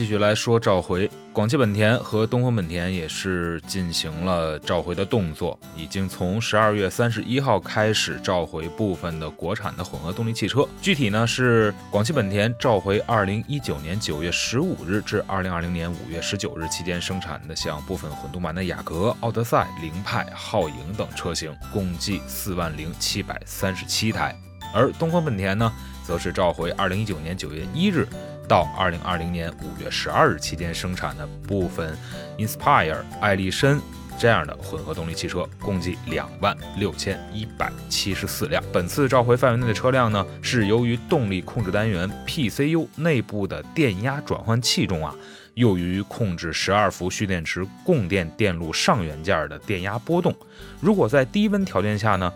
继续来说召回，广汽本田和东风本田也是进行了召回的动作，已经从十二月三十一号开始召回部分的国产的混合动力汽车。具体呢是广汽本田召回二零一九年九月十五日至二零二零年五月十九日期间生产的像部分混动版的雅阁、奥德赛、凌派、皓影等车型，共计四万零七百三十七台。而东风本田呢，则是召回二零一九年九月一日。到二零二零年五月十二日期间生产的部分 Inspire、艾力绅这样的混合动力汽车，共计两万六千一百七十四辆。本次召回范围内的车辆呢，是由于动力控制单元 PCU 内部的电压转换器中啊，用于控制十二伏蓄电池供电电路上元件的电压波动。如果在低温条件下呢，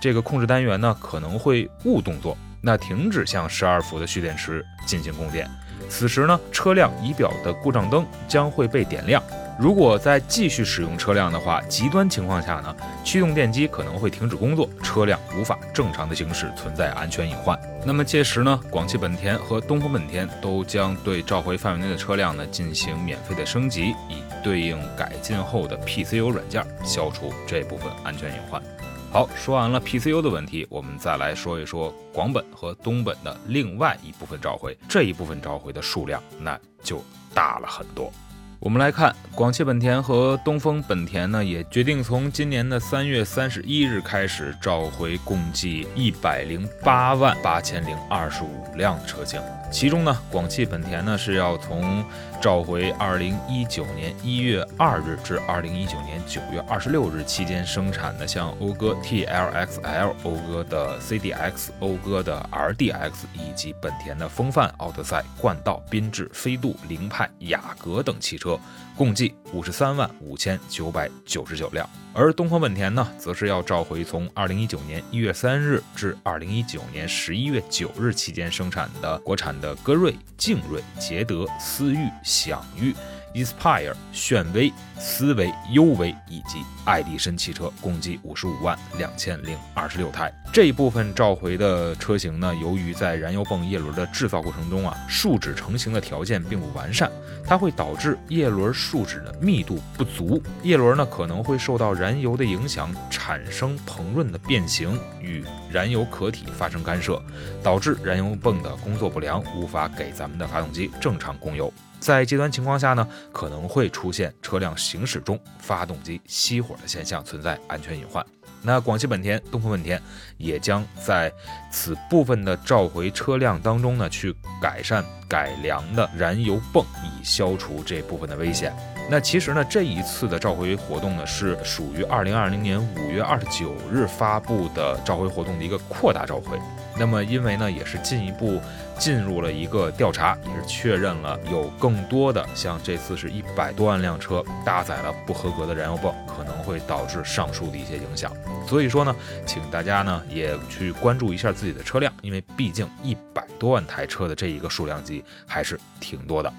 这个控制单元呢可能会误动作。那停止向十二伏的蓄电池进行供电，此时呢，车辆仪表的故障灯将会被点亮。如果再继续使用车辆的话，极端情况下呢，驱动电机可能会停止工作，车辆无法正常的行驶，存在安全隐患。那么届时呢，广汽本田和东风本田都将对召回范围内的车辆呢进行免费的升级，以对应改进后的 PCU 软件，消除这部分安全隐患。好，说完了 PCU 的问题，我们再来说一说广本和东本的另外一部分召回。这一部分召回的数量那就大了很多。我们来看，广汽本田和东风本田呢，也决定从今年的三月三十一日开始召回共计一百零八万八千零二十五辆车型。其中呢，广汽本田呢是要从召回二零一九年一月二日至二零一九年九月二十六日期间生产的，像讴歌 TLXL、讴歌的 CDX、讴歌的 RDX 以及本田的风范、奥德赛、冠道、缤智、飞度、凌派、雅阁等汽车，共计五十三万五千九百九十九辆。而东风本田呢，则是要召回从二零一九年一月三日至二零一九年十一月九日期间生产的国产的歌瑞、劲瑞、捷德、思域、享域。Inspire、炫威、思维、优维以及爱迪绅汽车共计五十五万两千零二十六台。这一部分召回的车型呢，由于在燃油泵叶轮的制造过程中啊，树脂成型的条件并不完善，它会导致叶轮树脂的密度不足，叶轮呢可能会受到燃油的影响，产生膨润的变形，与燃油壳体发生干涉，导致燃油泵的工作不良，无法给咱们的发动机正常供油。在极端情况下呢，可能会出现车辆行驶中发动机熄火的现象，存在安全隐患。那广汽本田、东风本田也将在此部分的召回车辆当中呢，去改善改良的燃油泵，以消除这部分的危险。那其实呢，这一次的召回活动呢，是属于二零二零年五月二十九日发布的召回活动的一个扩大召回。那么，因为呢，也是进一步进入了一个调查，也是确认了有更多的像这次是一百多万辆车搭载了不合格的燃油泵，可能会导致上述的一些影响。所以说呢，请大家呢也去关注一下自己的车辆，因为毕竟一百多万台车的这一个数量级还是挺多的。